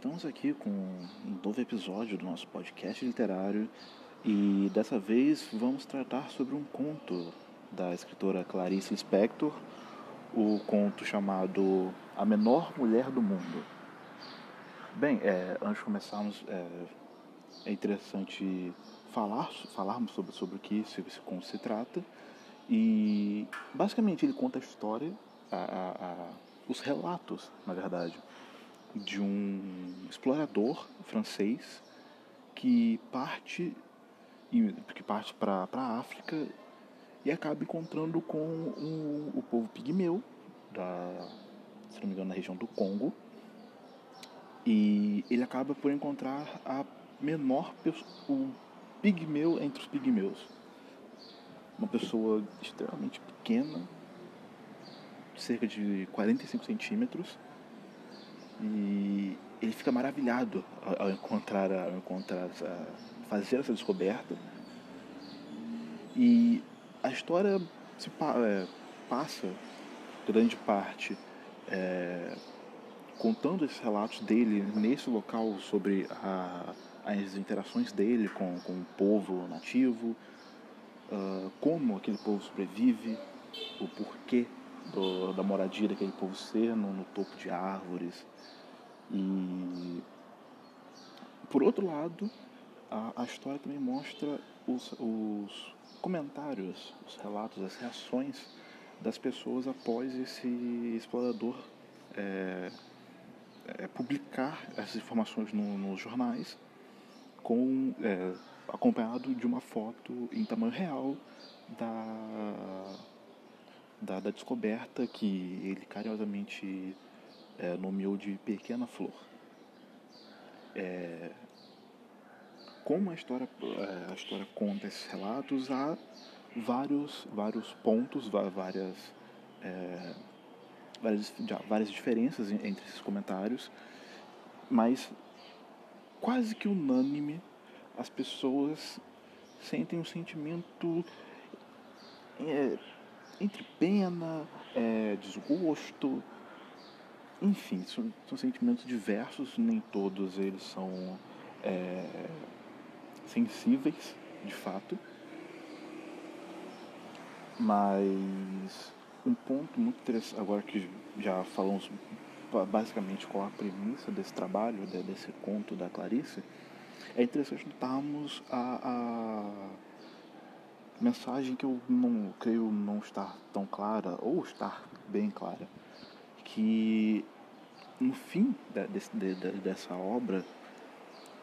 estamos aqui com um novo episódio do nosso podcast literário e dessa vez vamos tratar sobre um conto da escritora Clarice Lispector, o conto chamado A Menor Mulher do Mundo. Bem, é, antes de começarmos, é, é, interessante falar, falarmos sobre, sobre o que esse, esse conto se trata e basicamente ele conta a história, a, a, a, os relatos, na verdade, de um explorador francês que parte que parte para a África e acaba encontrando com um, o povo pigmeu da se não me engano na região do Congo. E ele acaba por encontrar a menor o pigmeu entre os pigmeus. Uma pessoa extremamente pequena cerca de 45 centímetros e ele fica maravilhado ao, encontrar, ao encontrar fazer essa descoberta. E a história se é, passa grande parte é, contando esses relatos dele nesse local sobre a, as interações dele com, com o povo nativo, uh, como aquele povo sobrevive, o porquê do, da moradia daquele povo ser no, no topo de árvores, e por outro lado, a, a história também mostra os, os comentários, os relatos, as reações das pessoas após esse explorador é, é, publicar essas informações no, nos jornais, com, é, acompanhado de uma foto em tamanho real da, da, descoberta que ele carinhosamente é, nomeou de Pequena Flor. É, como a história, é, a história conta esses relatos, há vários, vários pontos, várias, é, várias, várias diferenças entre esses comentários, mas quase que unânime as pessoas sentem um sentimento é, entre pena, é, desgosto, enfim, são, são sentimentos diversos, nem todos eles são é, sensíveis, de fato. Mas um ponto muito interessante, agora que já falamos basicamente qual a premissa desse trabalho, desse conto da Clarice, é interessante notarmos a, a mensagem que eu não creio não estar tão clara, ou estar bem clara, que no fim da, de, dessa obra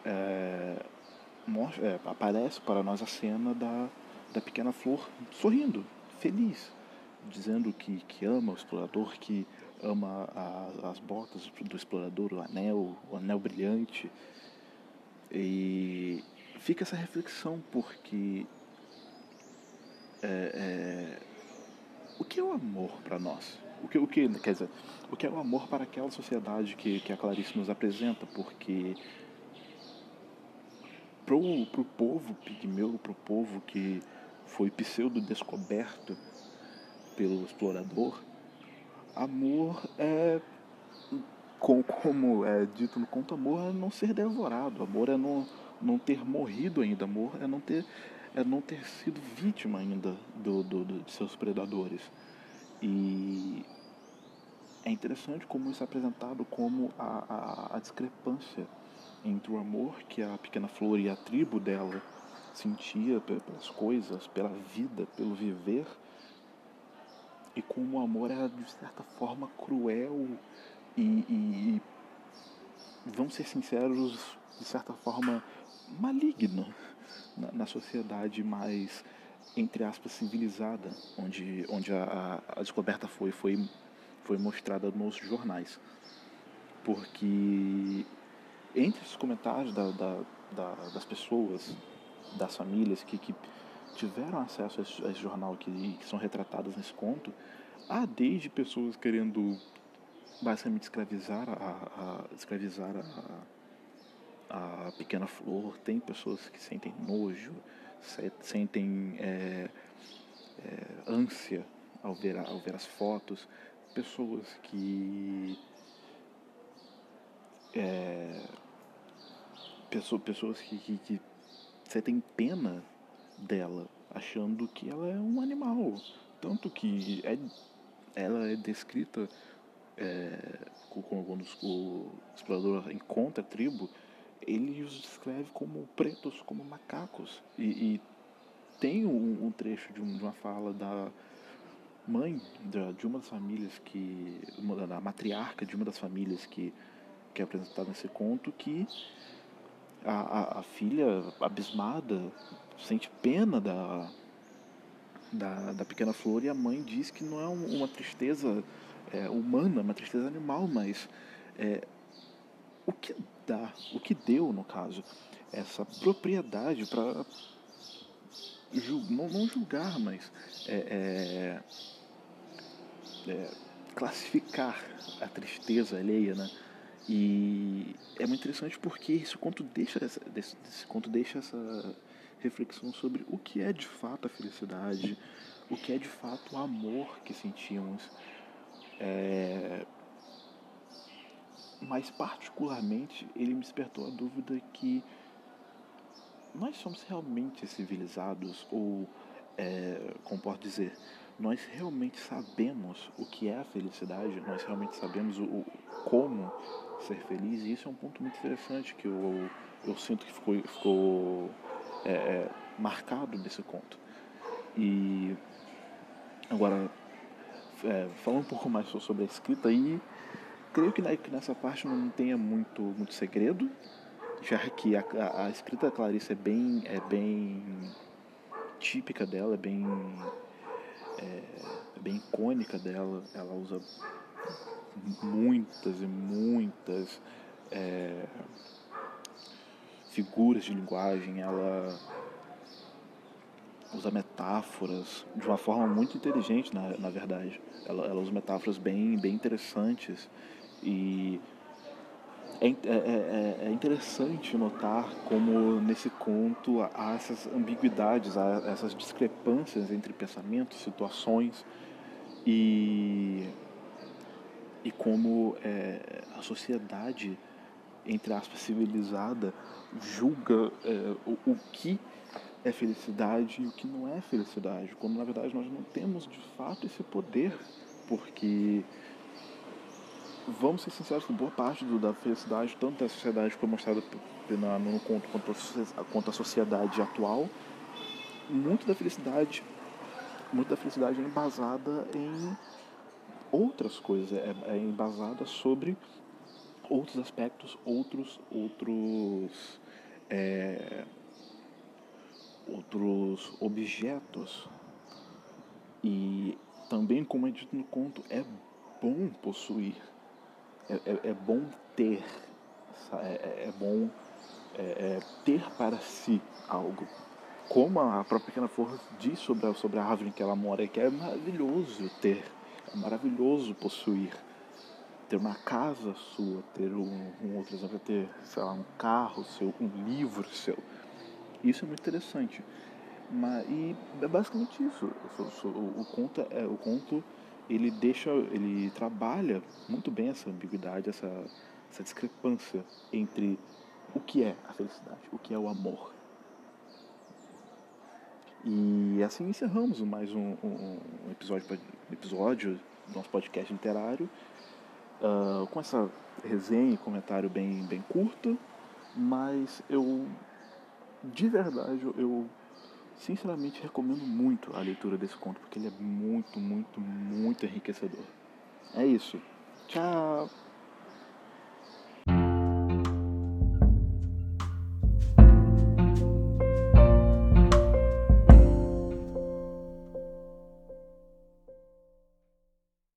é, mostra, é, aparece para nós a cena da, da pequena flor sorrindo, feliz, dizendo que, que ama o explorador, que ama a, as botas do explorador, o anel, o anel brilhante. E fica essa reflexão, porque é, é, o que é o amor para nós? O que, o que, quer dizer, o que é o amor para aquela sociedade que, que a Clarice nos apresenta, porque pro, pro povo pigmeu, pro povo que foi pseudo-descoberto pelo explorador, amor é, como é dito no conto, amor é não ser devorado, amor é não, não ter morrido ainda, amor é não ter, é não ter sido vítima ainda do, do, do de seus predadores. E é interessante como isso é apresentado como a, a, a discrepância entre o amor que a pequena flor e a tribo dela sentia pelas coisas, pela vida, pelo viver, e como o amor era de certa forma cruel e, e, e vamos ser sinceros, de certa forma maligno na, na sociedade mais entre aspas, civilizada, onde, onde a, a descoberta foi, foi, foi mostrada nos jornais. Porque entre os comentários da, da, da, das pessoas, das famílias que, que tiveram acesso a esse, a esse jornal que, que são retratadas nesse conto, há desde pessoas querendo basicamente escravizar a, a escravizar a, a pequena flor, tem pessoas que sentem nojo, sentem é, é, ânsia ao ver, ao ver as fotos, pessoas que é, pessoa, pessoas que, que, que você tem pena dela, achando que ela é um animal. Tanto que é, ela é descrita é, quando o explorador encontra a tribo, ele os descreve como pretos, como macacos. E, e tem um, um trecho de, um, de, uma fala da mãe de, de uma das famílias que. Uma, da matriarca de uma das famílias que, que é apresentada nesse conto, que a, a, a filha abismada sente pena da, da, da pequena flor e a mãe diz que não é uma tristeza é, humana, uma tristeza animal, mas é, o que dá, o que deu, no caso, essa propriedade para não, não, julgar, mas é, é, é, classificar a tristeza alheia, né? E é muito interessante porque esse conto deixa essa, esse, esse conto deixa essa reflexão sobre o que é de fato a felicidade, o que é de fato o amor que sentimos. É... Mas, particularmente, ele me despertou a dúvida que nós somos realmente civilizados, ou, é, como posso dizer, nós realmente sabemos o que é a felicidade, nós realmente sabemos o, o como ser feliz, e isso é um ponto muito interessante que eu, eu sinto que ficou, ficou é, é, marcado nesse conto. E agora, é, falando um pouco mais sobre a escrita aí, creio que nessa parte não tenha muito, muito segredo, já que a, a, a escrita da Clarice é bem, é bem típica dela, é bem, é, é bem icônica dela. Ela usa muitas e muitas é, figuras de linguagem, ela usa metáforas de uma forma muito inteligente, na, na verdade. Ela, ela usa metáforas bem, bem interessantes e é, é, é, é interessante notar como nesse conto há essas ambiguidades, há essas discrepâncias entre pensamentos, situações e, e como é, a sociedade, entre aspas, civilizada, julga é, o, o que é felicidade e o que não é felicidade, quando na verdade nós não temos de fato esse poder, porque vamos ser sinceros que boa parte do, da felicidade, tanto da sociedade como mostrada no, no conto quanto a, quanto a sociedade atual, muito da felicidade, muito da felicidade é embasada em outras coisas, é, é embasada sobre outros aspectos, outros, outros é, outros objetos. E também, como é dito no conto, é bom possuir, é, é, é bom ter, é, é, é bom é, é, ter para si algo. Como a própria Pequena Força diz sobre a, sobre a árvore em que ela mora, que é maravilhoso ter, é maravilhoso possuir. Ter uma casa sua, ter um, um outro exemplo, ter, sei lá, um carro seu, um livro seu isso é muito interessante. Mas, e é basicamente isso. O, conto, é, o conto ele deixa, ele trabalha muito bem essa ambiguidade, essa, essa discrepância entre o que é a felicidade, o que é o amor. E assim encerramos mais um, um, um episódio, episódio do nosso podcast literário, uh, com essa resenha e comentário bem, bem curto, mas eu de verdade, eu sinceramente recomendo muito a leitura desse conto, porque ele é muito, muito, muito enriquecedor. É isso. Tchau!